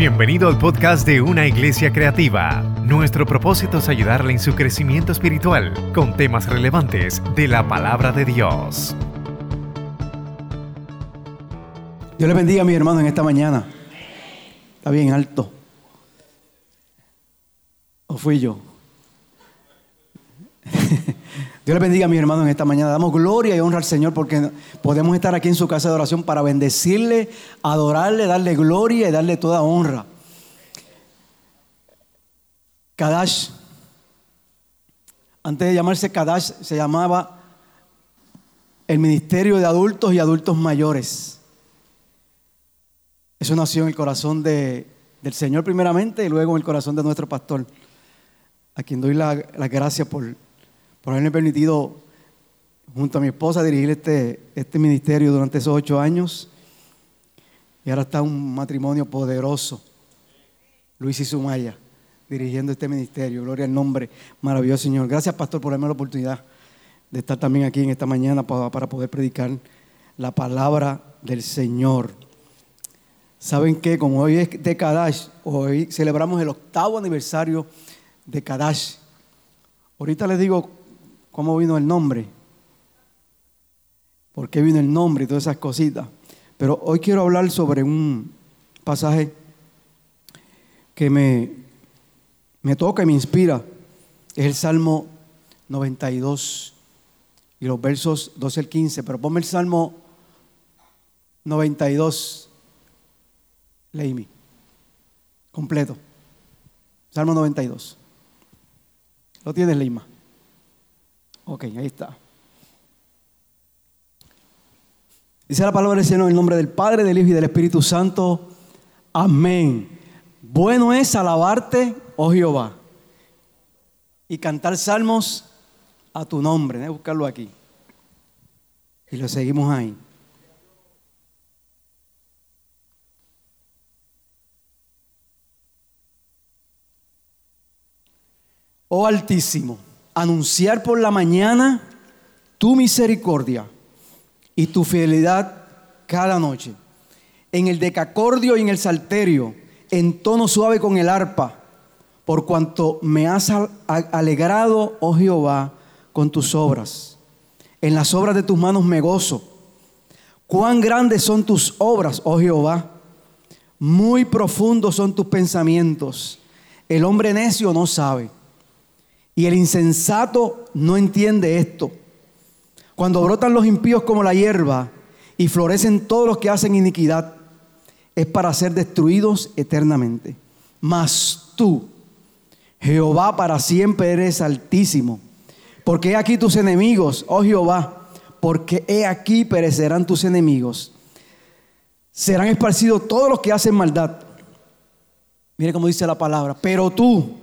Bienvenido al podcast de Una Iglesia Creativa. Nuestro propósito es ayudarle en su crecimiento espiritual con temas relevantes de la palabra de Dios. Dios le bendiga a mi hermano en esta mañana. Está bien alto. ¿O fui yo? Dios le bendiga a mi hermano en esta mañana. Damos gloria y honra al Señor porque podemos estar aquí en su casa de oración para bendecirle, adorarle, darle gloria y darle toda honra. Kadash, antes de llamarse Kadash, se llamaba el Ministerio de Adultos y Adultos Mayores. Eso nació en el corazón de, del Señor primeramente y luego en el corazón de nuestro pastor, a quien doy las la gracias por por haberme permitido, junto a mi esposa, dirigir este, este ministerio durante esos ocho años. Y ahora está un matrimonio poderoso, Luis y Sumaya, dirigiendo este ministerio. Gloria al nombre maravilloso, Señor. Gracias, Pastor, por darme la oportunidad de estar también aquí en esta mañana para, para poder predicar la palabra del Señor. ¿Saben qué? Como hoy es de Kadash, hoy celebramos el octavo aniversario de Kadash. Ahorita les digo cómo vino el nombre, por qué vino el nombre y todas esas cositas. Pero hoy quiero hablar sobre un pasaje que me, me toca y me inspira. Es el Salmo 92 y los versos 12 al 15. Pero ponme el Salmo 92, Leimi, completo. Salmo 92. ¿Lo tienes, Leima? Ok, ahí está. Dice la palabra del Señor en el nombre del Padre, del Hijo y del Espíritu Santo. Amén. Bueno es alabarte, oh Jehová, y cantar salmos a tu nombre. Voy buscarlo aquí. Y lo seguimos ahí. Oh Altísimo anunciar por la mañana tu misericordia y tu fidelidad cada noche. En el decacordio y en el salterio, en tono suave con el arpa, por cuanto me has alegrado, oh Jehová, con tus obras. En las obras de tus manos me gozo. Cuán grandes son tus obras, oh Jehová. Muy profundos son tus pensamientos. El hombre necio no sabe. Y el insensato no entiende esto. Cuando brotan los impíos como la hierba y florecen todos los que hacen iniquidad, es para ser destruidos eternamente. Mas tú, Jehová, para siempre eres altísimo. Porque he aquí tus enemigos, oh Jehová, porque he aquí perecerán tus enemigos. Serán esparcidos todos los que hacen maldad. Mire cómo dice la palabra. Pero tú,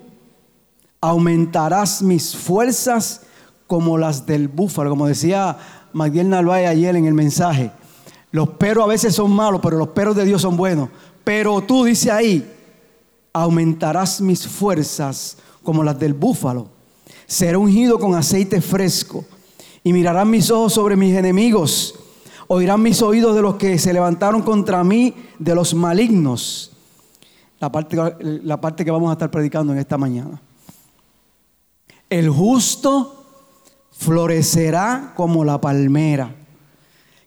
aumentarás mis fuerzas como las del búfalo, como decía Magdiel Narváez ayer en el mensaje. Los perros a veces son malos, pero los perros de Dios son buenos. Pero tú, dice ahí, aumentarás mis fuerzas como las del búfalo. Seré ungido con aceite fresco y mirarán mis ojos sobre mis enemigos. Oirán mis oídos de los que se levantaron contra mí, de los malignos. La parte, la parte que vamos a estar predicando en esta mañana. El justo florecerá como la palmera,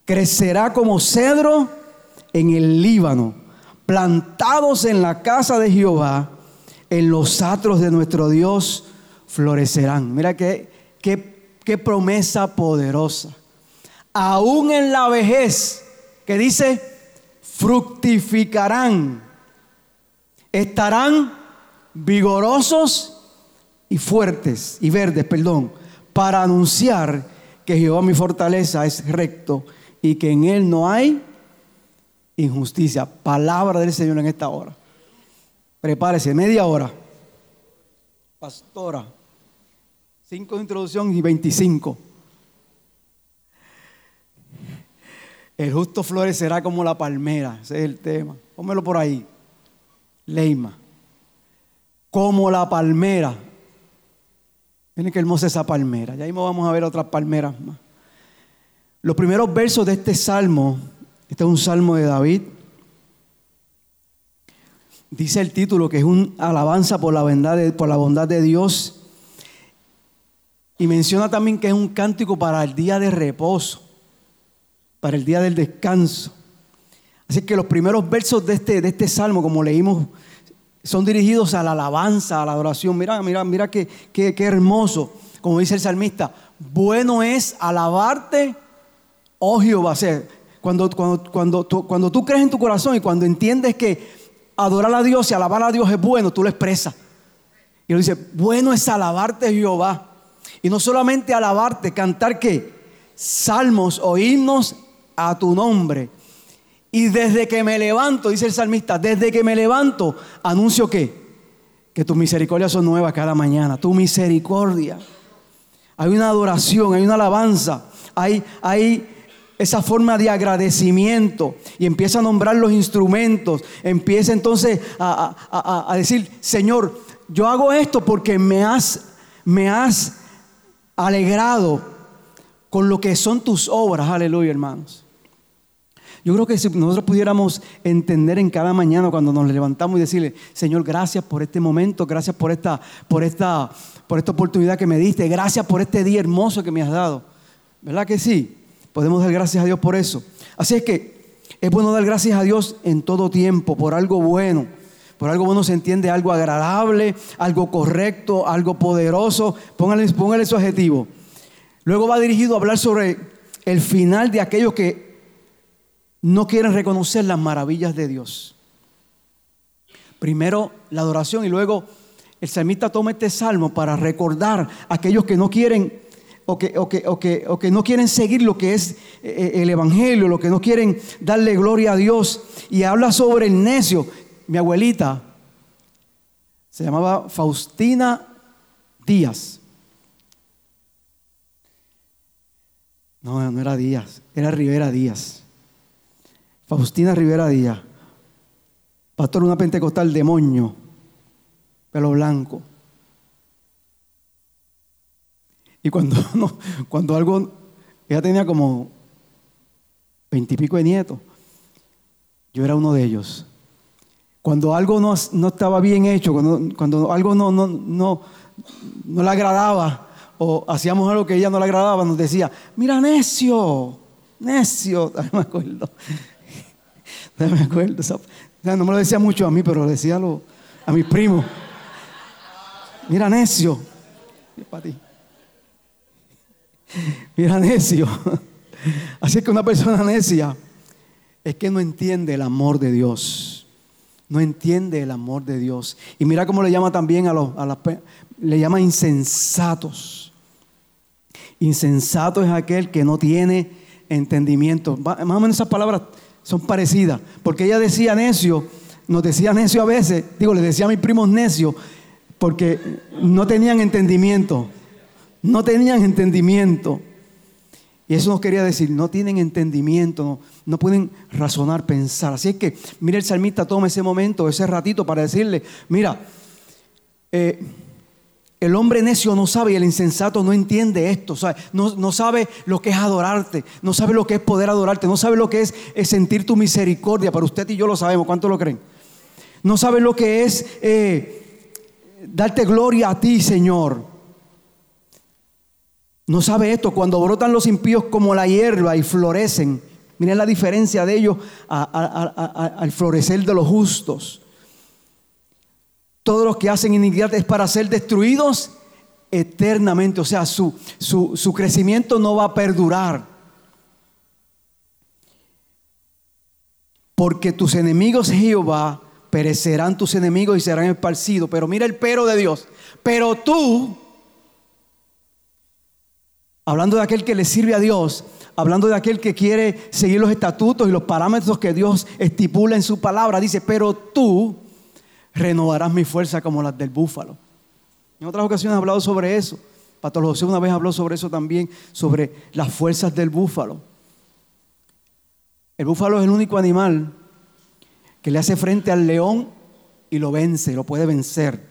crecerá como cedro en el Líbano, plantados en la casa de Jehová, en los atros de nuestro Dios florecerán. Mira qué, qué, qué promesa poderosa. Aún en la vejez, que dice, fructificarán, estarán vigorosos y fuertes y verdes, perdón, para anunciar que Jehová mi fortaleza es recto y que en él no hay injusticia. Palabra del Señor en esta hora. Prepárese, media hora. Pastora, cinco de introducción y veinticinco. El justo florecerá como la palmera. Ese es el tema. Pónmelo por ahí. Leima. Como la palmera. Miren qué hermosa esa palmera. Ya mismo vamos a ver otras palmeras más. Los primeros versos de este salmo, este es un salmo de David. Dice el título que es un alabanza por la bondad de, Dios. Y menciona también que es un cántico para el día de reposo, para el día del descanso. Así que los primeros versos de este, de este salmo, como leímos, son dirigidos a la alabanza, a la adoración. Mira, mira, mira qué, qué, qué hermoso. Como dice el salmista, bueno es alabarte, oh Jehová. cuando, cuando, cuando, tú, cuando tú crees en tu corazón y cuando entiendes que adorar a Dios y alabar a Dios es bueno, tú lo expresas. Y él dice, bueno es alabarte Jehová. Y no solamente alabarte, cantar qué? Salmos o himnos a tu nombre. Y desde que me levanto, dice el salmista, desde que me levanto, anuncio que que tus misericordias son nuevas cada mañana. Tu misericordia. Hay una adoración, hay una alabanza, hay, hay esa forma de agradecimiento y empieza a nombrar los instrumentos, empieza entonces a, decir, Señor, yo hago esto porque me has, me has alegrado con lo que son tus obras, aleluya hermanos. Yo creo que si nosotros pudiéramos entender en cada mañana cuando nos levantamos y decirle, Señor, gracias por este momento, gracias por esta, por esta, por esta oportunidad que me diste, gracias por este día hermoso que me has dado. ¿Verdad que sí? Podemos dar gracias a Dios por eso. Así es que es bueno dar gracias a Dios en todo tiempo, por algo bueno. Por algo bueno se entiende algo agradable, algo correcto, algo poderoso. Póngale, póngale su adjetivo. Luego va dirigido a hablar sobre el final de aquellos que no quieren reconocer las maravillas de Dios. Primero la adoración y luego el salmista toma este salmo para recordar a aquellos que no quieren o que, o que, no quieren seguir lo que es eh, eh, el Evangelio, lo que no quieren darle gloria a Dios. Y habla sobre el necio. Mi abuelita se llamaba Faustina Díaz. No, no era Díaz, era Rivera Díaz. Faustina Rivera Díaz. Pastor, una pentecostal demonio, pelo blanco. Y cuando, cuando algo, ella tenía como veintipico de nietos, yo era uno de ellos. Cuando algo no, estaba bien hecho, cuando, cuando algo no, no, no, no le agradaba, o hacíamos algo que ella no le agradaba, nos decía, mira necio, necio, no me acuerdo. No me acuerdo. No me lo decía mucho a mí, pero lo decía a, mis primos. Mira necio. Mira, necio. Así que una persona necia es que no entiende el amor de Dios. No entiende el amor de Dios. Y mira cómo le llama también a los, a le llama insensatos. Insensato es aquel que no tiene entendimiento. Más o menos esas palabras son parecidas. Porque ella decía necio, nos decía necio a veces, digo, le decía a mis primos necio, porque no tenían entendimiento. No tenían entendimiento. Y eso nos quería decir, no tienen entendimiento, no, pueden razonar, pensar. Así es que, mira, el salmista toma ese momento, ese ratito para decirle, mira, eh, el hombre necio no sabe y el insensato no entiende esto, no, no, sabe lo que es adorarte, no sabe lo que es poder adorarte, no sabe lo que es, sentir tu misericordia. Para usted y yo lo sabemos, ¿cuánto lo creen? No sabe lo que es eh, darte gloria a ti, Señor. No sabe esto, cuando brotan los impíos como la hierba y florecen. Miren la diferencia de ellos al florecer de los justos. Todos los que hacen iniquidad es para ser destruidos eternamente. O sea, su, su, crecimiento no va a perdurar. Porque tus enemigos, Jehová, perecerán tus enemigos y serán esparcidos. Pero mira el pero de Dios. Pero tú hablando de aquel que le sirve a Dios, hablando de aquel que quiere seguir los estatutos y los parámetros que Dios estipula en su palabra, dice, pero tú renovarás mi fuerza como las del búfalo. En otras ocasiones he hablado sobre eso. Pastor José una vez habló sobre eso también, sobre las fuerzas del búfalo. El búfalo es el único animal que le hace frente al león y lo vence, lo puede vencer.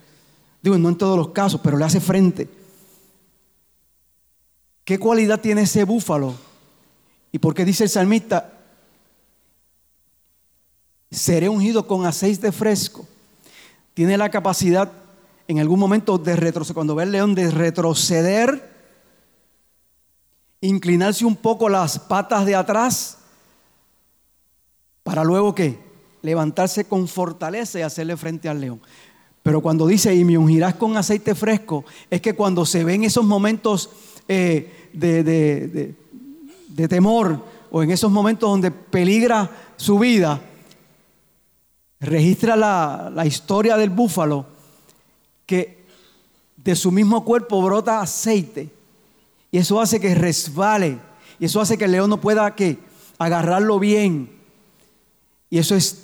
Digo, no en todos los casos, pero le hace frente. ¿Qué cualidad tiene ese búfalo? ¿Y por qué dice el salmista? Seré ungido con aceite fresco. Tiene la capacidad en algún momento de retroceder, cuando ve el león, de retroceder, inclinarse un poco las patas de atrás, para luego que levantarse con fortaleza y hacerle frente al león. Pero cuando dice, y me ungirás con aceite fresco, es que cuando se ven esos momentos eh, de, de temor o en esos momentos donde peligra su vida, registra la, historia del búfalo que de su mismo cuerpo brota aceite. Y eso hace que resbale. Y eso hace que el león no pueda que agarrarlo bien. Y eso es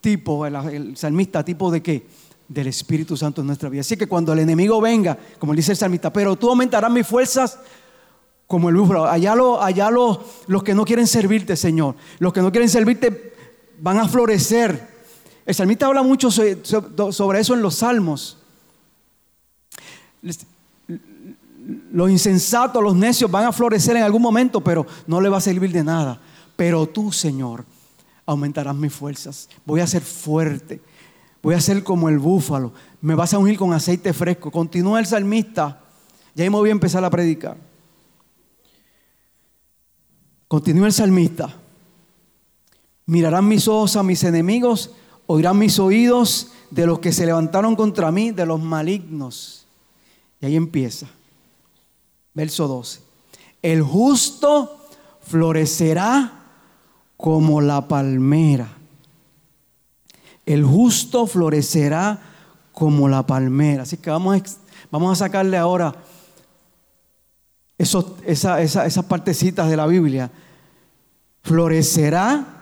tipo el, salmista tipo de qué del Espíritu Santo en nuestra vida. Así que cuando el enemigo venga como dice el salmista pero tú aumentarás mis fuerzas como el búfalo allá, lo, allá los que no quieren servirte Señor los que no quieren servirte van a florecer el salmista habla mucho sobre eso en los salmos. Los insensatos, los necios van a florecer en algún momento, pero no le va a servir de nada. Pero tú, Señor, aumentarás mis fuerzas. Voy a ser fuerte. Voy a ser como el búfalo. Me vas a ungir con aceite fresco. Continúa el salmista. Ya me voy a empezar a predicar. Continúa el salmista. Mirarán mis ojos a mis enemigos oirán mis oídos de los que se levantaron contra mí, de los malignos. Y ahí empieza. Verso 12. El justo florecerá como la palmera. El justo florecerá como la palmera. Así que vamos a, vamos a sacarle ahora esas partecitas de la Biblia. Florecerá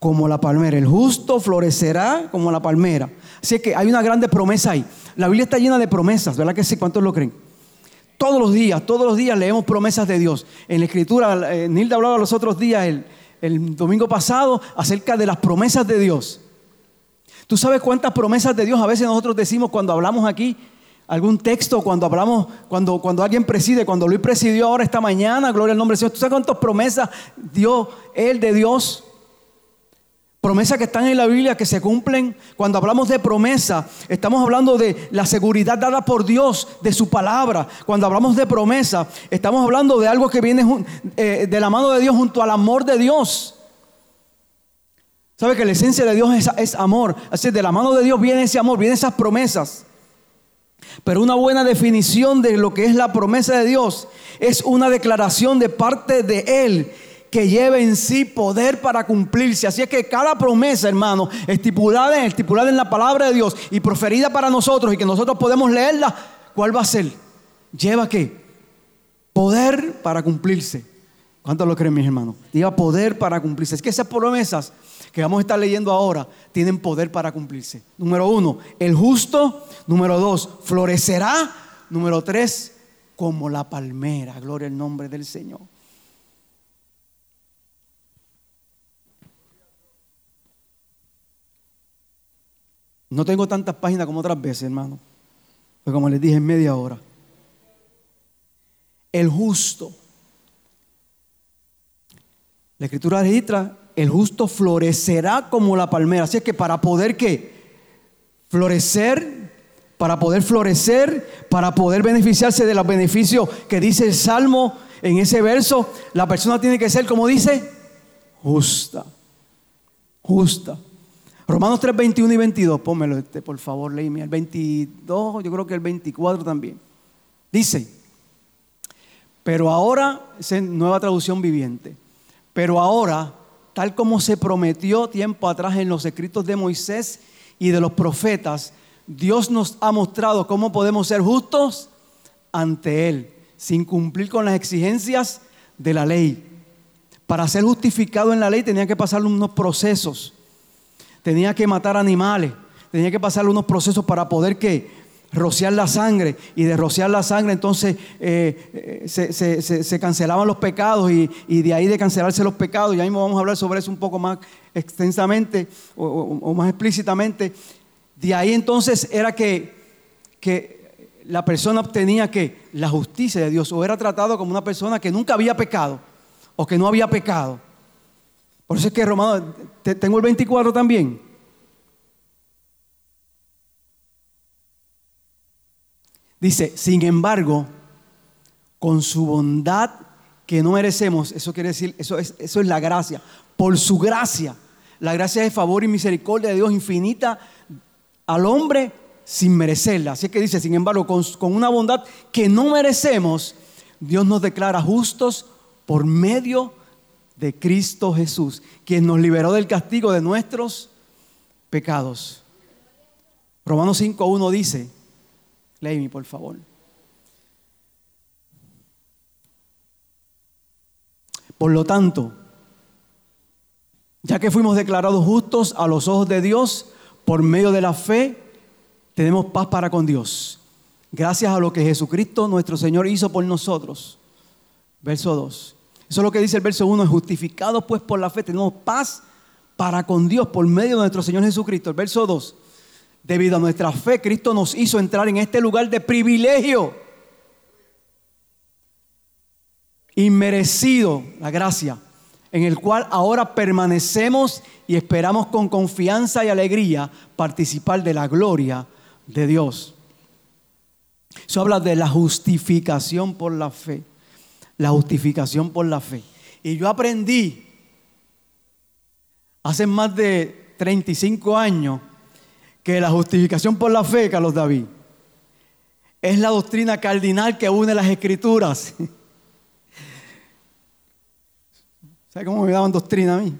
como la palmera. El justo florecerá como la palmera. Así que hay una grande promesa ahí. La Biblia está llena de promesas, ¿verdad que sí? ¿Cuántos lo creen? Todos los días, todos los días leemos promesas de Dios. En la escritura, eh, Nilda hablaba los otros días, el, domingo pasado, acerca de las promesas de Dios. ¿Tú sabes cuántas promesas de Dios a veces nosotros decimos cuando hablamos aquí? Algún texto, cuando hablamos, cuando, cuando alguien preside, cuando Luis presidió ahora esta mañana, gloria al nombre del Señor. ¿Tú sabes cuántas promesas dio Él de Dios? Promesas que están en la Biblia que se cumplen. Cuando hablamos de promesa, estamos hablando de la seguridad dada por Dios, de su palabra. Cuando hablamos de promesa, estamos hablando de algo que viene eh, de la mano de Dios junto al amor de Dios. ¿Sabe que la esencia de Dios es, es amor? Así de la mano de Dios viene ese amor, vienen esas promesas. Pero una buena definición de lo que es la promesa de Dios es una declaración de parte de Él que lleve en sí poder para cumplirse. Así es que cada promesa, hermano, estipulada, estipulada en la palabra de Dios y proferida para nosotros y que nosotros podemos leerla, ¿cuál va a ser? Lleva qué? Poder para cumplirse. ¿Cuántos lo creen, mis hermanos? Lleva poder para cumplirse. Es que esas promesas que vamos a estar leyendo ahora tienen poder para cumplirse. Número uno, el justo. Número dos, florecerá. Número tres, como la palmera. Gloria al nombre del Señor. No tengo tantas páginas como otras veces, hermano. Pero como les dije, en media hora. El justo. La escritura registra, el justo florecerá como la palmera. Así es que para poder qué? Florecer, para poder florecer, para poder beneficiarse de los beneficios que dice el Salmo en ese verso, la persona tiene que ser, como dice, justa. Justa. Romanos 3, 21 y 22, pónmelo este, por favor, léeme. El 22, yo creo que el 24 también. Dice, pero ahora, es nueva traducción viviente, pero ahora, tal como se prometió tiempo atrás en los escritos de Moisés y de los profetas, Dios nos ha mostrado cómo podemos ser justos ante Él, sin cumplir con las exigencias de la ley. Para ser justificado en la ley tenía que pasar unos procesos tenía que matar animales, tenía que pasar unos procesos para poder que rociar la sangre. Y de rociar la sangre entonces eh, eh, se, cancelaban los pecados y, de ahí de cancelarse los pecados, y ahí vamos a hablar sobre eso un poco más extensamente o, más explícitamente, de ahí entonces era que, que la persona obtenía que la justicia de Dios o era tratado como una persona que nunca había pecado o que no había pecado. Por eso es que Romano, tengo el 24 también. Dice, sin embargo, con su bondad que no merecemos, eso quiere decir, eso es, eso es la gracia, por su gracia, la gracia de favor y misericordia de Dios infinita al hombre sin merecerla. Así que dice, sin embargo, con, con una bondad que no merecemos, Dios nos declara justos por medio de Cristo Jesús, quien nos liberó del castigo de nuestros pecados. Romanos 5.1 dice, léeme por favor. Por lo tanto, ya que fuimos declarados justos a los ojos de Dios por medio de la fe, tenemos paz para con Dios. Gracias a lo que Jesucristo nuestro Señor hizo por nosotros. Verso 2. Eso es lo que dice el verso 1. Justificados pues por la fe tenemos paz para con Dios por medio de nuestro Señor Jesucristo. El verso 2. Debido a nuestra fe, Cristo nos hizo entrar en este lugar de privilegio. Inmerecido, la gracia, en el cual ahora permanecemos y esperamos con confianza y alegría participar de la gloria de Dios. Eso habla de la justificación por la fe. La justificación por la fe. Y yo aprendí hace más de 35 años que la justificación por la fe, Carlos David, es la doctrina cardinal que une las escrituras. ¿Sabe cómo me daban doctrina a mí?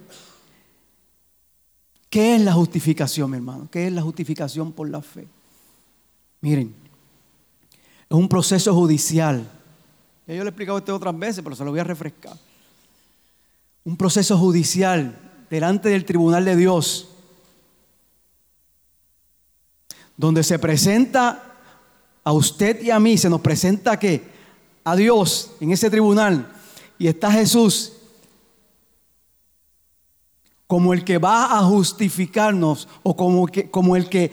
¿Qué es la justificación, mi hermano? ¿Qué es la justificación por la fe? Miren, es un proceso judicial. Yo le he explicado esto otras veces, pero se lo voy a refrescar. Un proceso judicial delante del tribunal de Dios, donde se presenta a usted y a mí, se nos presenta que a Dios en ese tribunal y está Jesús como el que va a justificarnos o como, que, como el que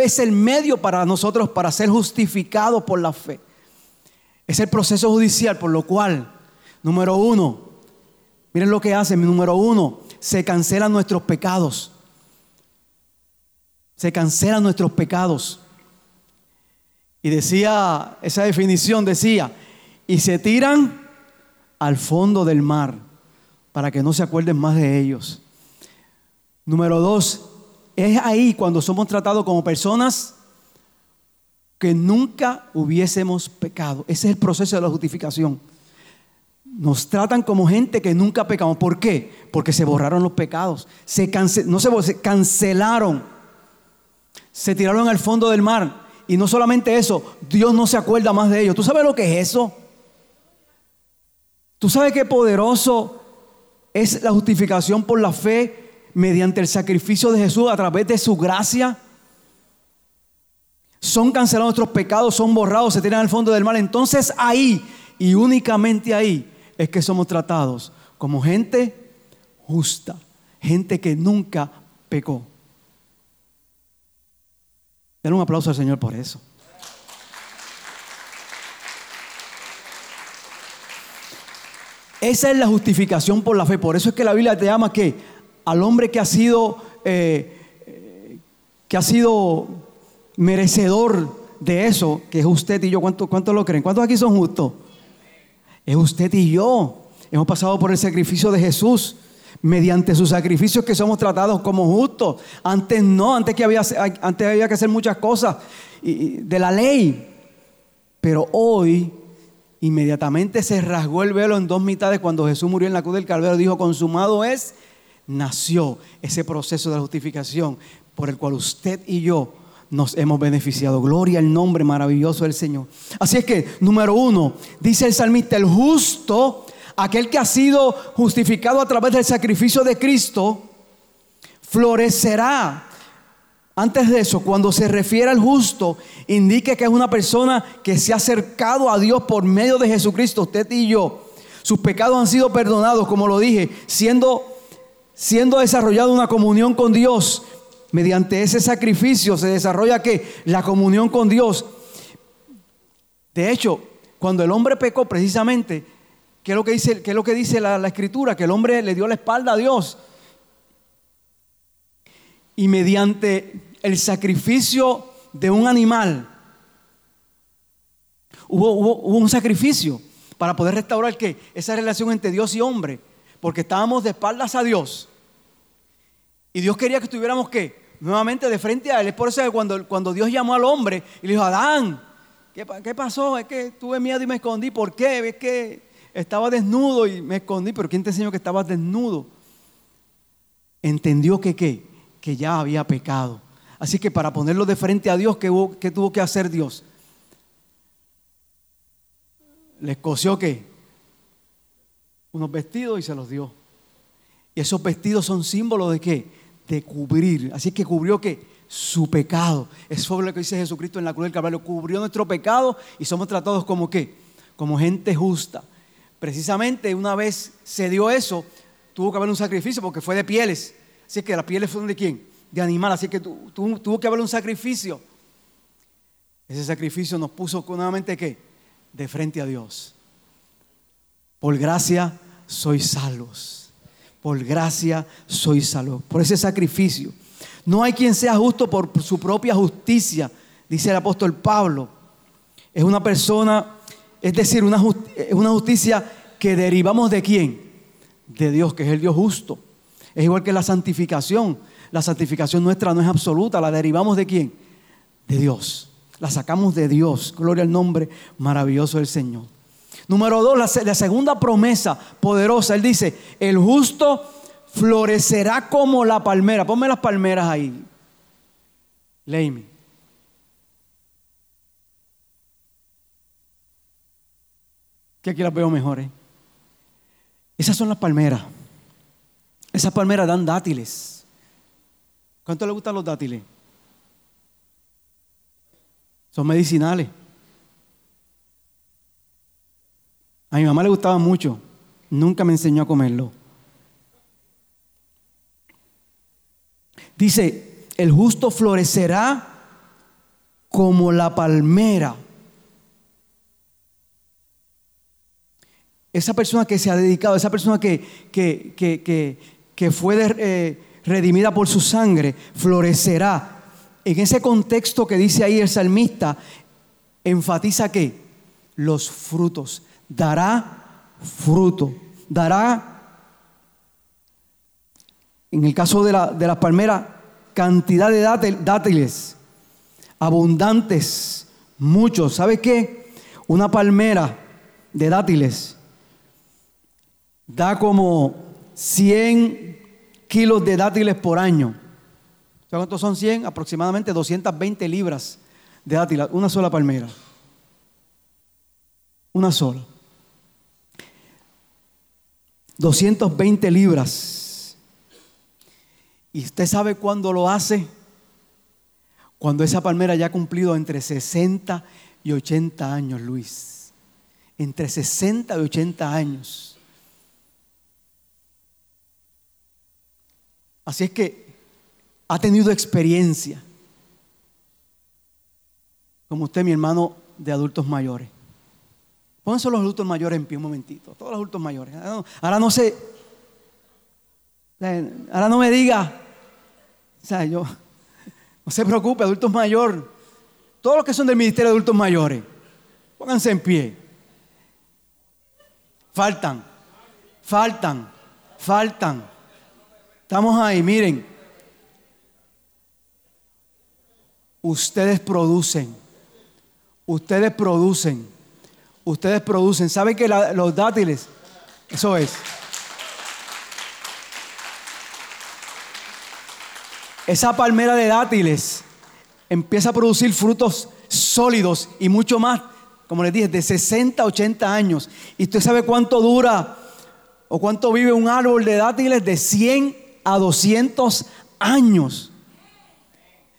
es el medio para nosotros para ser justificados por la fe. Es el proceso judicial por lo cual, número uno, miren lo que hace, número uno, se cancelan nuestros pecados. Se cancelan nuestros pecados. Y decía, esa definición decía, y se tiran al fondo del mar para que no se acuerden más de ellos. Número dos, es ahí cuando somos tratados como personas que nunca hubiésemos pecado. Ese es el proceso de la justificación. Nos tratan como gente que nunca pecamos. ¿Por qué? Porque se borraron los pecados. Se no se, se cancelaron. Se tiraron al fondo del mar. Y no solamente eso, Dios no se acuerda más de ellos. ¿Tú sabes lo que es eso? ¿Tú sabes qué poderoso es la justificación por la fe mediante el sacrificio de Jesús a través de su gracia. Son cancelados nuestros pecados, son borrados, se tiran al fondo del mal. Entonces ahí y únicamente ahí es que somos tratados como gente justa, gente que nunca pecó. Denle un aplauso al Señor por eso. Esa es la justificación por la fe. Por eso es que la Biblia te llama que al hombre que ha sido, eh, que ha sido merecedor de eso, que es usted y yo. ¿Cuántos cuánto lo creen? ¿Cuántos aquí son justos? Es usted y yo. Hemos pasado por el sacrificio de Jesús. Mediante sus sacrificios que somos tratados como justos. Antes no, antes, que había, antes había que hacer muchas cosas de la ley. Pero hoy inmediatamente se rasgó el velo en dos mitades cuando Jesús murió en la cruz del Calvario. Dijo, consumado es nació ese proceso de justificación por el cual usted y yo nos hemos beneficiado. Gloria al nombre maravilloso del Señor. Así es que, número uno, dice el salmista, el justo, aquel que ha sido justificado a través del sacrificio de Cristo, florecerá. Antes de eso, cuando se refiere al justo, indique que es una persona que se ha acercado a Dios por medio de Jesucristo, usted y yo. Sus pecados han sido perdonados, como lo dije, siendo siendo desarrollada una comunión con Dios, mediante ese sacrificio se desarrolla que la comunión con Dios. De hecho, cuando el hombre pecó precisamente, ¿qué es lo que dice, qué es lo que dice la, la escritura? Que el hombre le dio la espalda a Dios. Y mediante el sacrificio de un animal, Hubo, hubo, un sacrificio para poder restaurar ¿qué? esa relación entre Dios y hombre, porque estábamos de espaldas a Dios. Y Dios quería que estuviéramos qué? Nuevamente de frente a Él. Es por eso que cuando, cuando Dios llamó al hombre y le dijo, Adán, ¿qué, ¿qué, pasó? Es que tuve miedo y me escondí. ¿Por qué? Es que estaba desnudo y me escondí. Pero ¿quién te enseñó que estabas desnudo? Entendió que qué? Que ya había pecado. Así que para ponerlo de frente a Dios, ¿qué, qué tuvo que hacer Dios? Le escoció qué? Unos vestidos y se los dio. Y esos vestidos son símbolos de qué? De cubrir. Así que cubrió que su pecado. Es sobre lo que dice Jesucristo en la cruz del Calvario. Cubrió nuestro pecado y somos tratados como qué? Como gente justa. Precisamente una vez se dio eso, tuvo que haber un sacrificio porque fue de pieles. Así que las pieles fueron de quién? De animal. Así que tuvo que haber un sacrificio. Ese sacrificio nos puso nuevamente qué? De frente a Dios. Por gracia sois salvos. Por gracia sois salvos. Por ese sacrificio. No hay quien sea justo por su propia justicia, dice el apóstol Pablo. Es una persona, es decir, una, una justicia que derivamos de quién? De Dios, que es el Dios justo. Es igual que la santificación. La santificación nuestra no es absoluta, la derivamos de quién? De Dios. La sacamos de Dios. Gloria al nombre maravilloso del Señor. Número dos, la, segunda promesa poderosa. Él dice, el justo florecerá como la palmera. Ponme las palmeras ahí. Léeme. Que aquí las veo mejores. Esas son las palmeras. Esas palmeras dan dátiles. ¿Cuánto le gustan los dátiles? Son medicinales. A mi mamá le gustaba mucho. Nunca me enseñó a comerlo. Dice, el justo florecerá como la palmera. Esa persona que se ha dedicado, esa persona que, que, fue eh, redimida por su sangre, florecerá. En ese contexto que dice ahí el salmista, enfatiza que los frutos, dará fruto, dará, en el caso de, la, de las palmeras, cantidad de dátiles, abundantes, muchos. ¿Sabe qué? Una palmera de dátiles da como 100 kilos de dátiles por año. ¿Sabe cuántos son 100? Aproximadamente 220 libras de dátiles, una sola palmera. Una sola. 220 libras. ¿Y usted sabe cuándo lo hace? Cuando esa palmera ya ha cumplido entre 60 y 80 años, Luis. Entre 60 y 80 años. Así es que ha tenido experiencia. Como usted, mi hermano de adultos mayores. Pónganse los adultos mayores en pie un momentito. Todos los adultos mayores. Ahora no, sé. Ahora no me diga. O sea, yo. No se preocupe, adultos mayores. Todos los que son del Ministerio de Adultos Mayores. Pónganse en pie. Faltan. Faltan. Faltan. Estamos ahí, miren. Ustedes producen. Ustedes producen ustedes producen. ¿Saben que los dátiles? Eso es. Esa palmera de dátiles empieza a producir frutos sólidos y mucho más, como les dije, de 60 a 80 años. ¿Y usted sabe cuánto dura o cuánto vive un árbol de dátiles? De 100 a 200 años.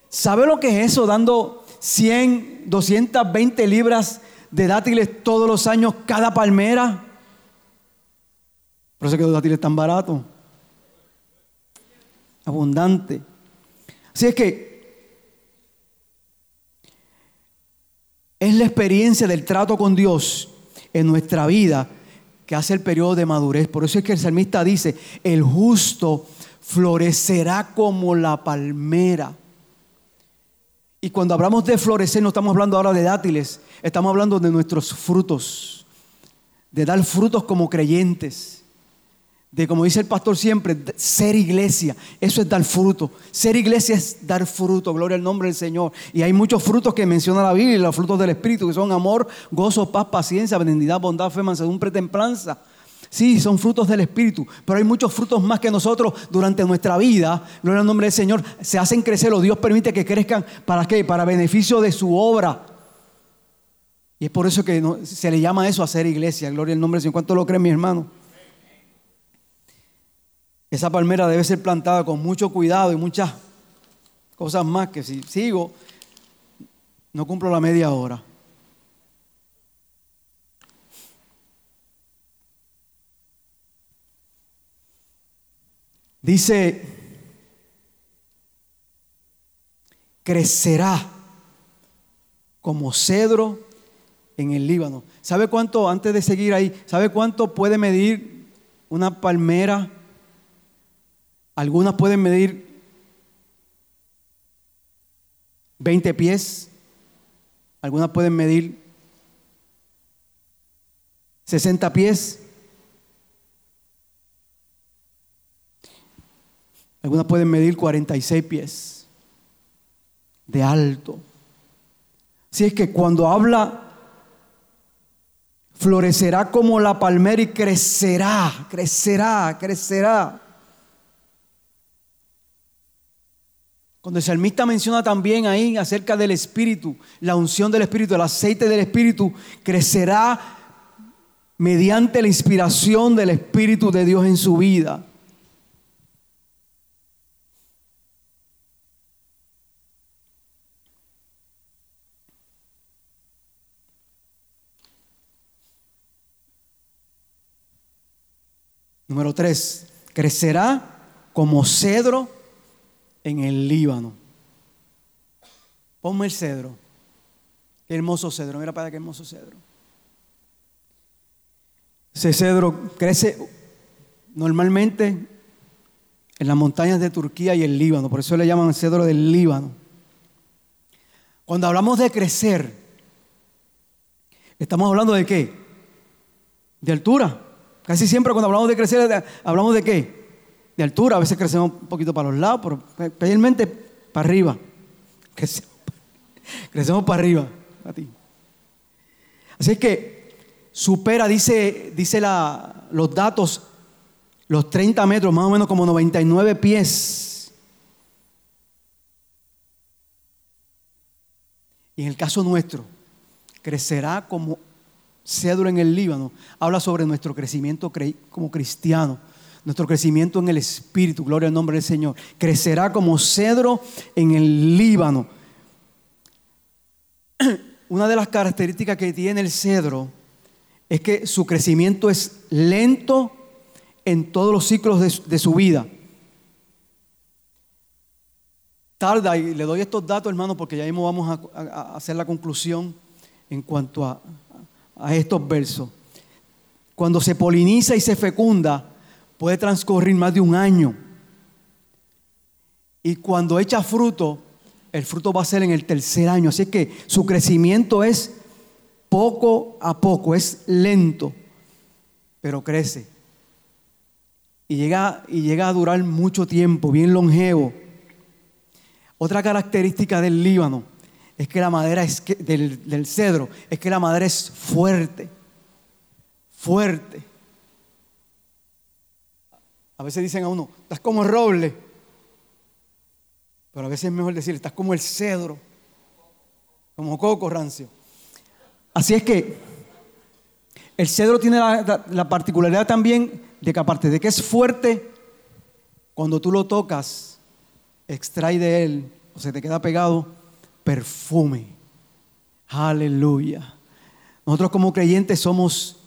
¿Sabe lo que es eso? Dando 100, 220 libras de dátiles todos los años cada palmera. Por eso que los dátiles tan baratos. Abundante. Así es que es la experiencia del trato con Dios en nuestra vida que hace el periodo de madurez. Por eso es que el salmista dice, el justo florecerá como la palmera. Y cuando hablamos de florecer, no estamos hablando ahora de dátiles, estamos hablando de nuestros frutos, de dar frutos como creyentes, de como dice el pastor siempre, ser iglesia, eso es dar fruto. Ser iglesia es dar fruto, gloria al nombre del Señor. Y hay muchos frutos que menciona la Biblia, los frutos del Espíritu, que son amor, gozo, paz, paciencia, benignidad, bondad, fe, mansedumbre, templanza. Sí, son frutos del Espíritu, pero hay muchos frutos más que nosotros durante nuestra vida, gloria al nombre del Señor, se hacen crecer o Dios permite que crezcan. ¿Para qué? Para beneficio de su obra. Y es por eso que se le llama eso a ser iglesia, gloria al nombre del Señor. ¿Cuánto lo creen, mi hermano? Esa palmera debe ser plantada con mucho cuidado y muchas cosas más que si sigo, no cumplo la media hora. Dice, crecerá como cedro en el Líbano. ¿Sabe cuánto, antes de seguir ahí, sabe cuánto puede medir una palmera? Algunas pueden medir 20 pies, algunas pueden medir 60 pies, algunas pueden medir 46 pies de alto. Si es que cuando habla, florecerá como la palmera y crecerá, crecerá, crecerá. Cuando el salmista menciona también ahí acerca del Espíritu, la unción del Espíritu, el aceite del Espíritu, crecerá mediante la inspiración del Espíritu de Dios en su vida. Número tres, crecerá como cedro en el Líbano. Ponme el cedro. Qué hermoso cedro. Mira para qué hermoso cedro. Ese cedro crece normalmente en las montañas de Turquía y el Líbano. Por eso le llaman cedro del Líbano. Cuando hablamos de crecer, estamos hablando de qué? De altura. Casi siempre cuando hablamos de crecer, hablamos de qué? de altura, a veces crecemos un poquito para los lados, pero especialmente para arriba. Crecemos, para arriba. Así es que supera, dice, dice la, los datos, los 30 metros, más o menos como 99 pies. Y en el caso nuestro, crecerá como cedro en el Líbano. Habla sobre nuestro crecimiento como cristiano nuestro crecimiento en el Espíritu, gloria al nombre del Señor, crecerá como cedro en el Líbano. Una de las características que tiene el cedro es que su crecimiento es lento en todos los ciclos de, su vida. Tarda, y le doy estos datos, hermano, porque ya mismo vamos a, hacer la conclusión en cuanto a, a estos versos. Cuando se poliniza y se fecunda, puede transcurrir más de un año. Y cuando echa fruto, el fruto va a ser en el tercer año. Así que su crecimiento es poco a poco, es lento, pero crece. Y llega, y llega a durar mucho tiempo, bien longevo. Otra característica del Líbano es que la madera es del, del cedro es que la madera es fuerte, fuerte. A veces dicen a uno, estás como el roble. Pero a veces es mejor decir, estás como el cedro. Como coco rancio. Así es que el cedro tiene la, particularidad también de que aparte de que es fuerte, cuando tú lo tocas, extrae de él, o se te queda pegado, perfume. Aleluya. Nosotros como creyentes somos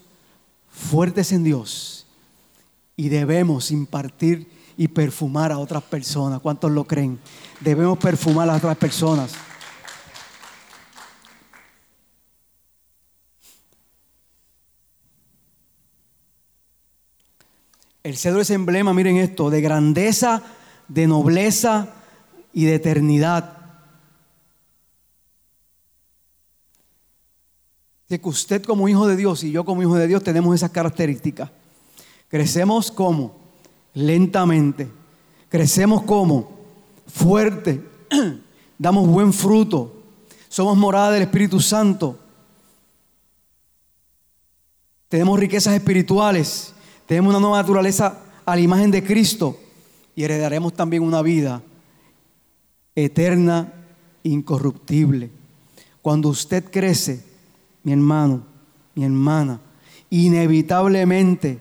fuertes en Dios y debemos impartir y perfumar a otras personas. ¿Cuántos lo creen? Debemos perfumar a otras personas. El cedro es emblema, miren esto, de grandeza, de nobleza y de eternidad. De que usted como hijo de Dios y yo como hijo de Dios tenemos esas características. Crecemos como lentamente. Crecemos como fuerte. Damos buen fruto. Somos morada del Espíritu Santo. Tenemos riquezas espirituales. Tenemos una nueva naturaleza a la imagen de Cristo. Y heredaremos también una vida eterna, incorruptible. Cuando usted crece, mi hermano, mi hermana, inevitablemente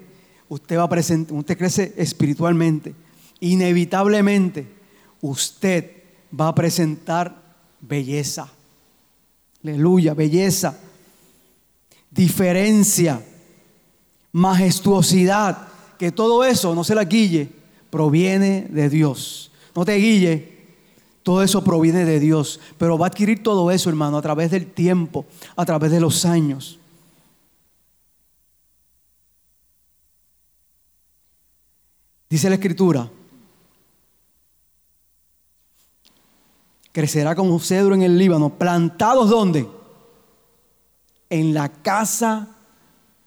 usted va a presentar, usted crece espiritualmente, inevitablemente usted va a presentar belleza. Aleluya, belleza, diferencia, majestuosidad, que todo eso, no se la guille, proviene de Dios. No te guille, todo eso proviene de Dios, pero va a adquirir todo eso, hermano, a través del tiempo, a través de los años. Dice la escritura, crecerá como cedro en el Líbano, plantados donde? En la casa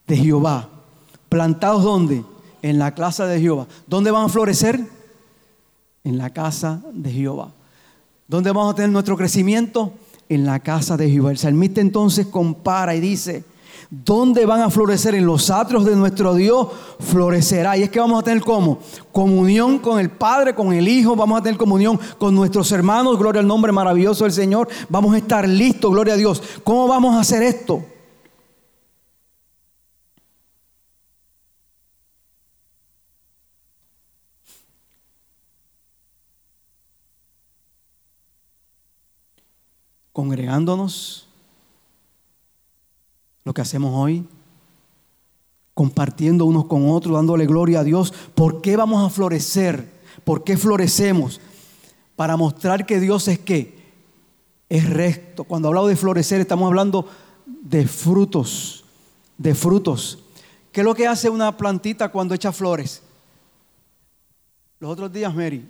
de Jehová. ¿Plantados donde? En la casa de Jehová. ¿Dónde van a florecer? En la casa de Jehová. ¿Dónde vamos a tener nuestro crecimiento? En la casa de Jehová. El salmista entonces compara y dice, ¿dónde van a florecer? En los atrios de nuestro Dios florecerá. Y es que vamos a tener como comunión con el Padre, con el Hijo, vamos a tener comunión con nuestros hermanos, gloria al nombre maravilloso del Señor. Vamos a estar listos, gloria a Dios. ¿Cómo vamos a hacer esto? Congregándonos, lo que hacemos hoy, compartiendo unos con otros, dándole gloria a Dios. ¿Por qué vamos a florecer? ¿Por qué florecemos? Para mostrar que Dios es que es recto. Cuando hablamos de florecer, estamos hablando de frutos, de frutos. ¿Qué es lo que hace una plantita cuando echa flores? Los otros días, Mary,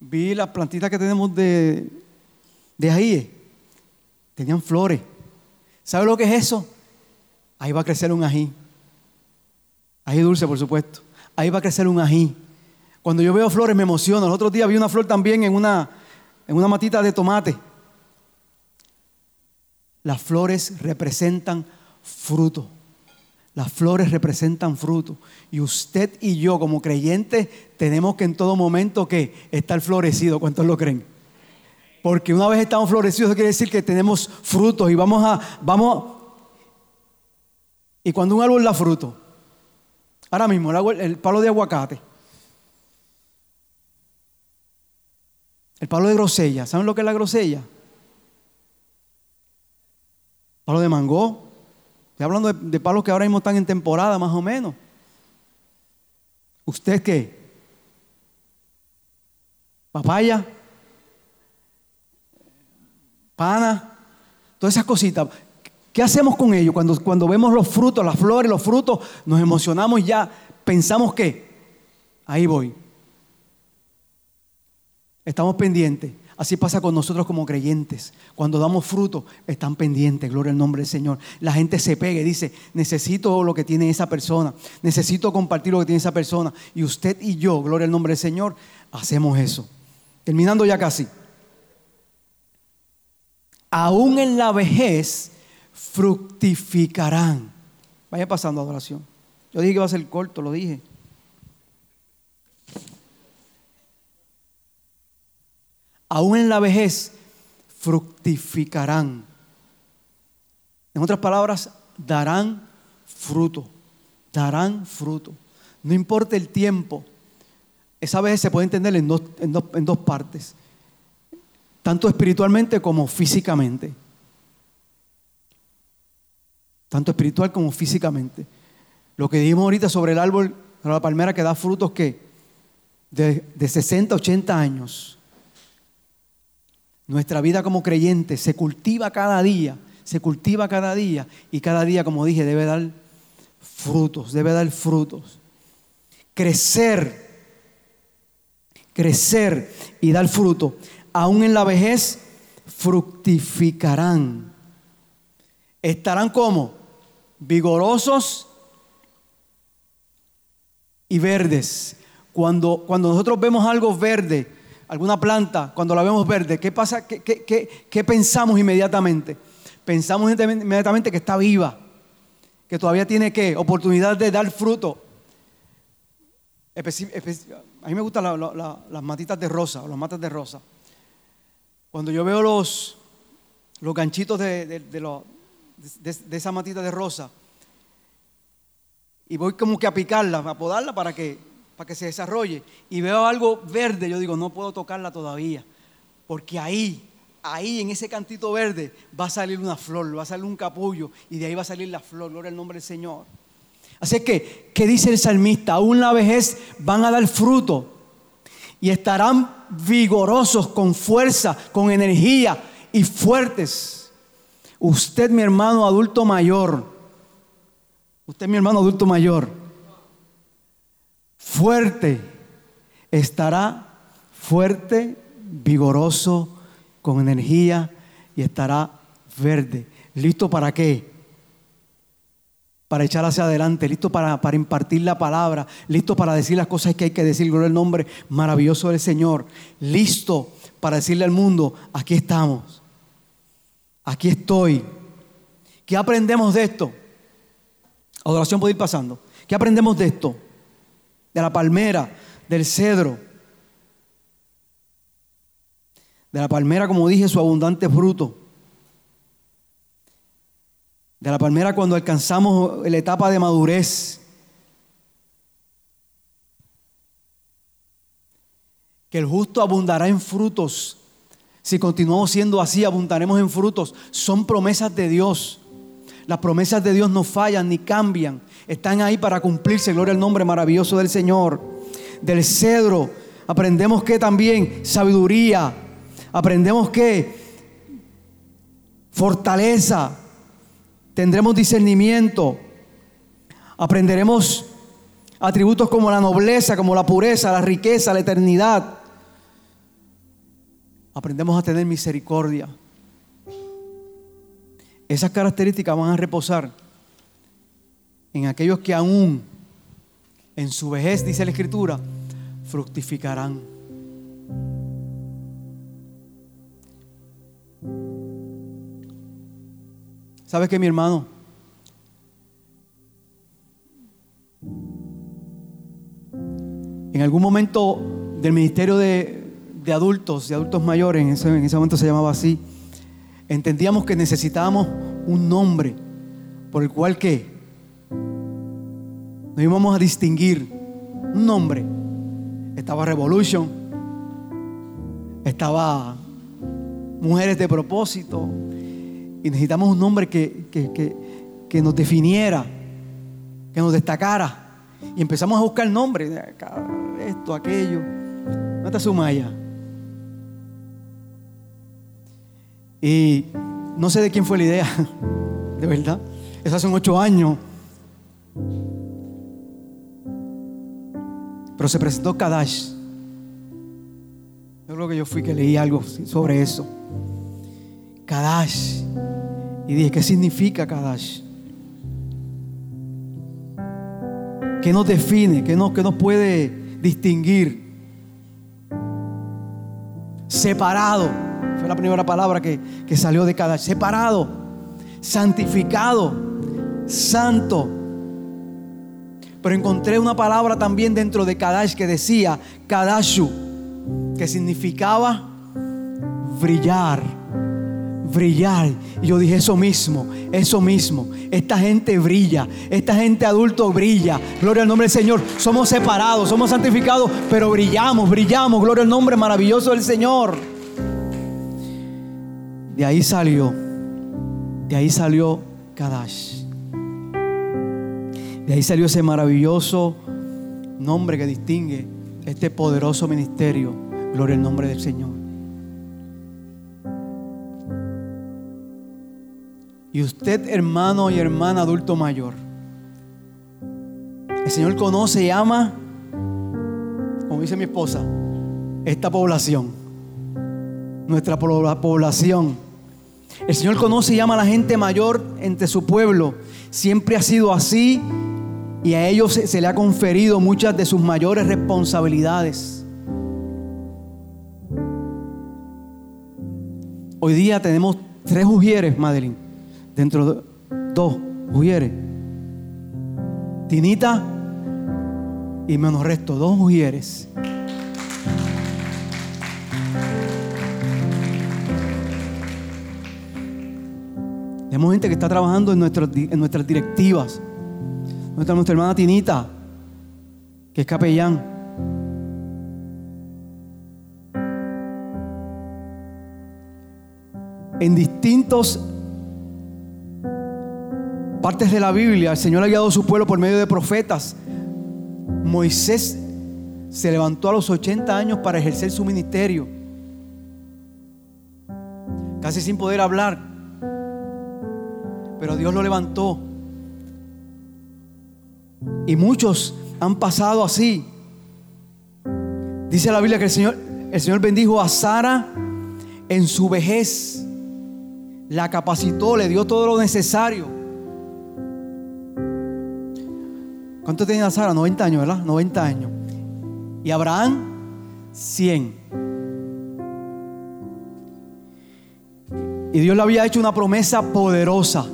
vi las plantitas que tenemos de de ahí tenían flores. ¿Sabe lo que es eso? Ahí va a crecer un ají. Ají dulce, por supuesto. Ahí va a crecer un ají. Cuando yo veo flores me emociona. El otro día vi una flor también en una, en una matita de tomate. Las flores representan fruto. Las flores representan fruto. Y usted y yo como creyentes tenemos que en todo momento que estar florecido. ¿Cuántos lo creen? Porque una vez estamos florecidos, quiere decir que tenemos frutos y vamos a, vamos, y cuando un árbol da fruto, ahora mismo el, palo de aguacate, el palo de grosella, ¿saben lo que es la grosella? Palo de mango, estoy hablando de, de palos que ahora mismo están en temporada más o menos. ¿Usted qué? Papaya pana, todas esas cositas. ¿Qué hacemos con ellos? Cuando, cuando vemos los frutos, las flores, los frutos, nos emocionamos ya, pensamos que ahí voy. Estamos pendientes. Así pasa con nosotros como creyentes. Cuando damos fruto, están pendientes, gloria al nombre del Señor. La gente se pega y dice, necesito lo que tiene esa persona, necesito compartir lo que tiene esa persona. Y usted y yo, gloria al nombre del Señor, hacemos eso. Terminando ya casi aún en la vejez fructificarán. Vaya pasando adoración. Yo dije que iba a ser corto, lo dije. Aún en la vejez fructificarán. En otras palabras, darán fruto. Darán fruto. No importa el tiempo. Esa vejez se puede entender en dos, en dos, en dos partes tanto espiritualmente como físicamente. Tanto espiritual como físicamente. Lo que dijimos ahorita sobre el árbol, la palmera que da frutos que de, de 60, 80 años. Nuestra vida como creyente se cultiva cada día, se cultiva cada día y cada día, como dije, debe dar frutos, debe dar frutos. Crecer, crecer y dar fruto aún en la vejez, fructificarán. estarán como vigorosos y verdes. Cuando, cuando nosotros vemos algo verde, alguna planta, cuando la vemos verde, ¿qué pasa? ¿Qué, qué pensamos inmediatamente? Pensamos inmediatamente que está viva, que todavía tiene ¿qué? oportunidad de dar fruto. A mí me gustan las matitas de rosa, o las matas de rosa. Cuando yo veo los, los ganchitos de, de, esa matita de rosa, y voy como que a picarla, a podarla para que, para que se desarrolle, y veo algo verde, yo digo, no puedo tocarla todavía, porque ahí, ahí en ese cantito verde va a salir una flor, va a salir un capullo, y de ahí va a salir la flor, gloria al nombre del Señor. Así que, ¿qué dice el salmista? Aún la vejez van a dar fruto y estarán vigorosos, con fuerza, con energía y fuertes. Usted, mi hermano adulto mayor, usted, mi hermano adulto mayor, fuerte, estará fuerte, vigoroso, con energía y estará verde. ¿Listo para qué? Para echar hacia adelante, listo para, para, impartir la palabra, listo para decir las cosas que hay que decir, gloria al nombre maravilloso del Señor, listo para decirle al mundo, aquí estamos, aquí estoy. ¿Qué aprendemos de esto? Adoración puede ir pasando. ¿Qué aprendemos de esto? De la palmera, del cedro. De la palmera, como dije, su abundante fruto de la palmera cuando alcanzamos la etapa de madurez. Que el justo abundará en frutos. Si continuamos siendo así, abundaremos en frutos. Son promesas de Dios. Las promesas de Dios no fallan ni cambian. Están ahí para cumplirse. Gloria al nombre maravilloso del Señor. Del cedro aprendemos que también sabiduría. Aprendemos que fortaleza tendremos discernimiento, aprenderemos atributos como la nobleza, como la pureza, la riqueza, la eternidad. Aprendemos a tener misericordia. Esas características van a reposar en aquellos que aún en su vejez, dice la Escritura, fructificarán. ¿Sabes qué, mi hermano? En algún momento del ministerio de, adultos, de adultos mayores, en ese, en ese momento se llamaba así, entendíamos que necesitábamos un nombre por el cual que nos íbamos a distinguir. Un nombre. Estaba Revolution, estaba Mujeres de propósito, y necesitamos un nombre que, que, nos definiera, que nos destacara. Y empezamos a buscar nombres, esto, aquello. ¿Dónde está Sumaya? Y no sé de quién fue la idea, de verdad. Eso hace ocho años. Pero se presentó Kadash. Yo creo que yo fui que leí algo sobre eso. Kadash. Y dije, ¿qué significa Kadash? ¿Qué nos define? ¿Qué nos, nos puede distinguir? Separado. Fue la primera palabra que, que salió de Kadash. Separado. Santificado. Santo. Pero encontré una palabra también dentro de Kadash que decía Kadashu, que significaba brillar brillar. Y yo dije eso mismo, eso mismo. Esta gente brilla, esta gente adulto brilla. Gloria al nombre del Señor. Somos separados, somos santificados, pero brillamos, brillamos. Gloria al nombre maravilloso del Señor. De ahí salió, de ahí salió Kadash. De ahí salió ese maravilloso nombre que distingue este poderoso ministerio. Gloria al nombre del Señor. Y usted, hermano y hermana adulto mayor, el Señor conoce y ama, como dice mi esposa, esta población, nuestra población. El Señor conoce y ama a la gente mayor entre su pueblo. Siempre ha sido así y a ellos se, se le ha conferido muchas de sus mayores responsabilidades. Hoy día tenemos tres ujieres, Madeline. Dentro de dos ujieres. Tinita y menos resto, dos ujieres. Tenemos gente que está trabajando en, nuestras en nuestras directivas. Nuestra hermana Tinita, que es capellán. En distintos partes de la Biblia, el Señor ha guiado a su pueblo por medio de profetas. Moisés se levantó a los 80 años para ejercer su ministerio, casi sin poder hablar, pero Dios lo levantó. Y muchos han pasado así. Dice la Biblia que el Señor, el Señor bendijo a Sara en su vejez, la capacitó, le dio todo lo necesario. ¿Cuánto tenía Sara? 90 años, ¿verdad? 90 años. Y Abraham, 100. Y Dios le había hecho una promesa poderosa.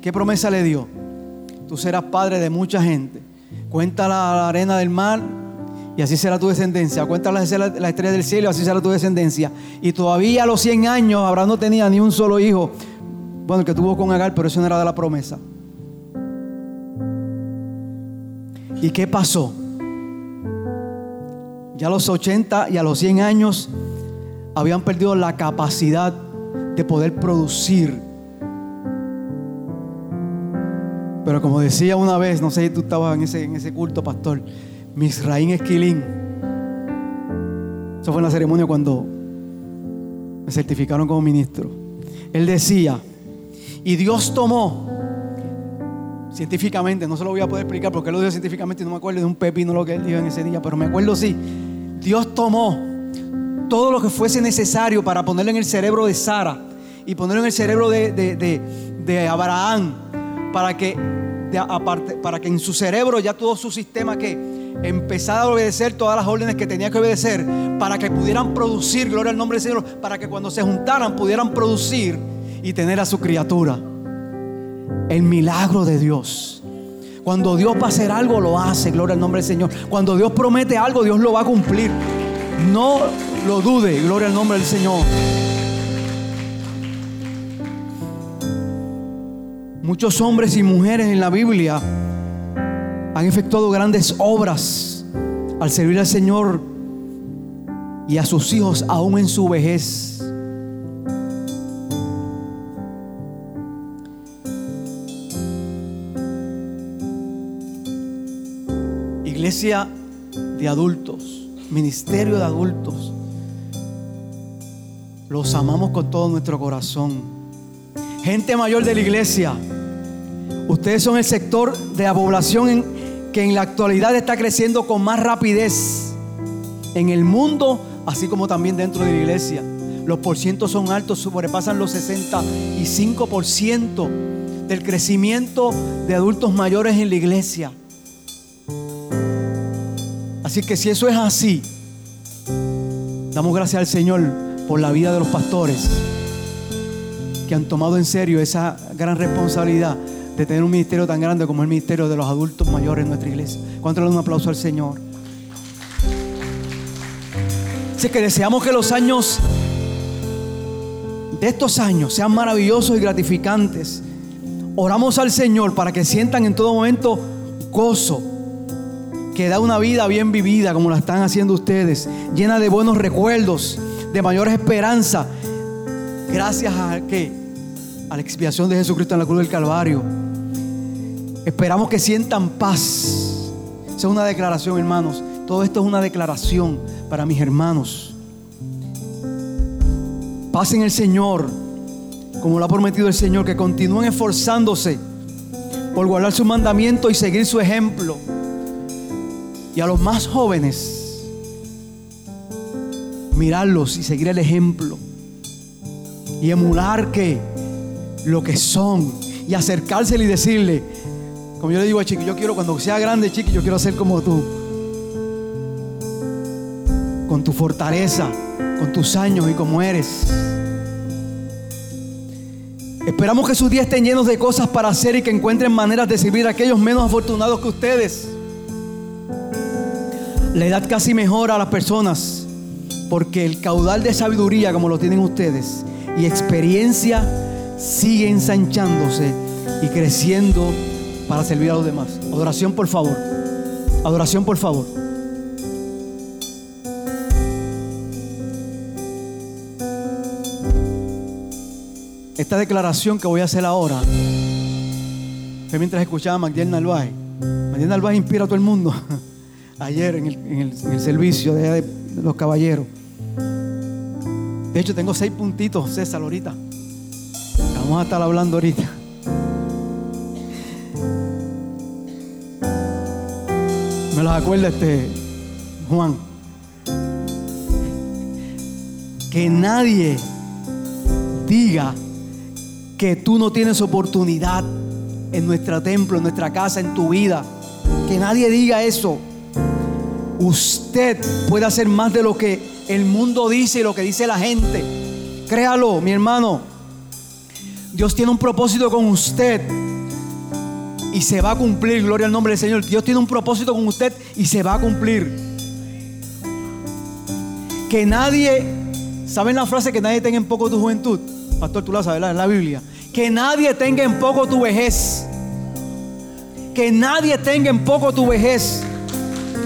¿Qué promesa le dio? Tú serás padre de mucha gente. Cuenta la, arena del mar y así será tu descendencia. Cuenta la, la, la estrella del cielo y así será tu descendencia. Y todavía a los 100 años Abraham no tenía ni un solo hijo. Bueno, el que tuvo con Agar, pero eso no era de la promesa. ¿Y qué pasó? Ya a los 80 y a los 100 años habían perdido la capacidad de poder producir. Pero como decía una vez, no sé si tú estabas en ese, en ese culto, pastor, Misraín Esquilín. Eso fue en la ceremonia cuando me certificaron como ministro. Él decía, y Dios tomó científicamente, no se lo voy a poder explicar porque lo dijo científicamente no me acuerdo de un pepino lo que él dijo en ese día, pero me acuerdo sí. Dios tomó todo lo que fuese necesario para ponerlo en el cerebro de Sara y ponerlo en el cerebro de, de, de, de Abraham para que, aparte, para que en su cerebro ya todo su sistema que empezara a obedecer todas las órdenes que tenía que obedecer para que pudieran producir, gloria al nombre del Señor, para que cuando se juntaran pudieran producir y tener a su criatura. El milagro de Dios. Cuando Dios va a hacer algo, lo hace, gloria al nombre del Señor. Cuando Dios promete algo, Dios lo va a cumplir. No lo dude, gloria al nombre del Señor. Muchos hombres y mujeres en la Biblia han efectuado grandes obras al servir al Señor y a sus hijos aún en su vejez. Iglesia de adultos, ministerio de adultos. Los amamos con todo nuestro corazón. Gente mayor de la iglesia. Ustedes son el sector de la población que en la actualidad está creciendo con más rapidez en el mundo, así como también dentro de la iglesia. Los porcientos son altos, sobrepasan los 65% del crecimiento de adultos mayores en la iglesia. Así que si eso es así, damos gracias al Señor por la vida de los pastores que han tomado en serio esa gran responsabilidad de tener un ministerio tan grande como el ministerio de los adultos mayores en nuestra iglesia. ¿Cuánto le dan un aplauso al Señor? Así que deseamos que los años de estos años sean maravillosos y gratificantes. Oramos al Señor para que sientan en todo momento gozo, que da una vida bien vivida como la están haciendo ustedes, llena de buenos recuerdos, de mayores esperanzas, gracias a que a la expiación de Jesucristo en la cruz del Calvario. Esperamos que sientan paz. Esa es una declaración, hermanos. Todo esto es una declaración para mis hermanos. Paz en el Señor, como lo ha prometido el Señor, que continúen esforzándose por guardar su mandamiento y seguir su ejemplo. Y a los más jóvenes, mirarlos y seguir el ejemplo. y emular que lo que son y acercársele y decirle, como yo le digo a Chiqui, yo quiero cuando sea grande, Chiqui, yo quiero ser como tú. Con tu fortaleza, con tus años y como eres. Esperamos que sus días estén llenos de cosas para hacer y que encuentren maneras de servir a aquellos menos afortunados que ustedes. La edad casi mejora a las personas porque el caudal de sabiduría como lo tienen ustedes y experiencia sigue ensanchándose y creciendo para servir a los demás. Adoración por favor. Adoración por favor. Esta declaración que voy a hacer ahora fue mientras escuchaba a Magdiel Narváez. Magdiel Narváez inspira a todo el mundo. Ayer en el, servicio de, de los caballeros. De hecho, tengo seis puntitos, César, ahorita. Vamos a estar hablando ahorita. Me los acuerda este Juan. Que nadie diga que tú no tienes oportunidad en nuestro templo, en nuestra casa, en tu vida. Que nadie diga eso. Usted puede hacer más de lo que el mundo dice y lo que dice la gente. Créalo, mi hermano. Dios tiene un propósito con usted y se va a cumplir. Gloria al nombre del Señor. Dios tiene un propósito con usted y se va a cumplir. Que nadie, ¿saben la frase que nadie tenga en poco tu juventud? Pastor, tú la sabes, ¿verdad? La Biblia. Que nadie tenga en poco tu vejez. Que nadie tenga en poco tu vejez.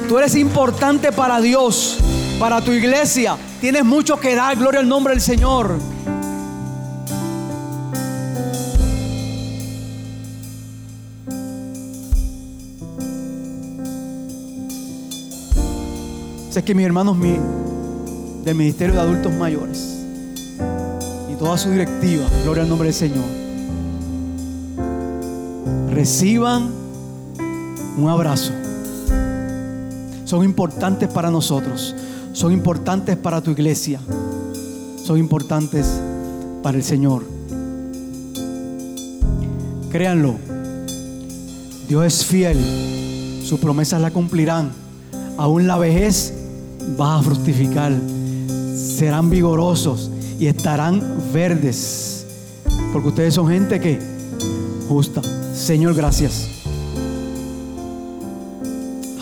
Tú eres importante para Dios, para tu iglesia. Tienes mucho que dar. Gloria al nombre del Señor. Sé que mis hermanos del Ministerio de Adultos Mayores y toda su directiva, gloria al nombre del Señor, reciban un abrazo. Son importantes para nosotros, son importantes para tu iglesia, son importantes para el Señor. Créanlo, Dios es fiel, sus promesas la cumplirán. Aún la vejez vas a fructificar, serán vigorosos y estarán verdes, porque ustedes son gente que justa. Señor, gracias.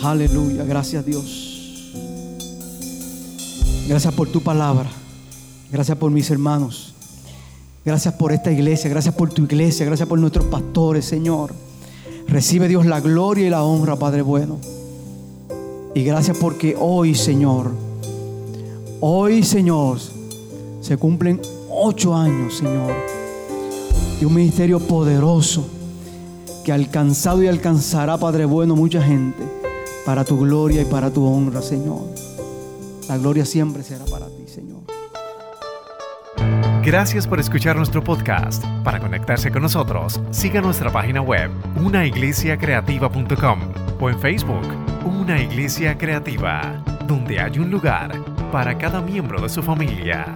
Aleluya, gracias Dios. Gracias por tu palabra. Gracias por mis hermanos. Gracias por esta iglesia. Gracias por tu iglesia. Gracias por nuestros pastores, Señor. Recibe Dios la gloria y la honra, Padre bueno. Y gracias porque hoy, Señor, hoy, Señor, se cumplen ocho años, Señor, de un ministerio poderoso que ha alcanzado y alcanzará, Padre bueno, mucha gente para tu gloria y para tu honra, Señor. La gloria siempre será para ti, Señor. Gracias por escuchar nuestro podcast. Para conectarse con nosotros, siga nuestra página web, unaiglesiacreativa.com o en Facebook una iglesia creativa, donde hay un lugar para cada miembro de su familia.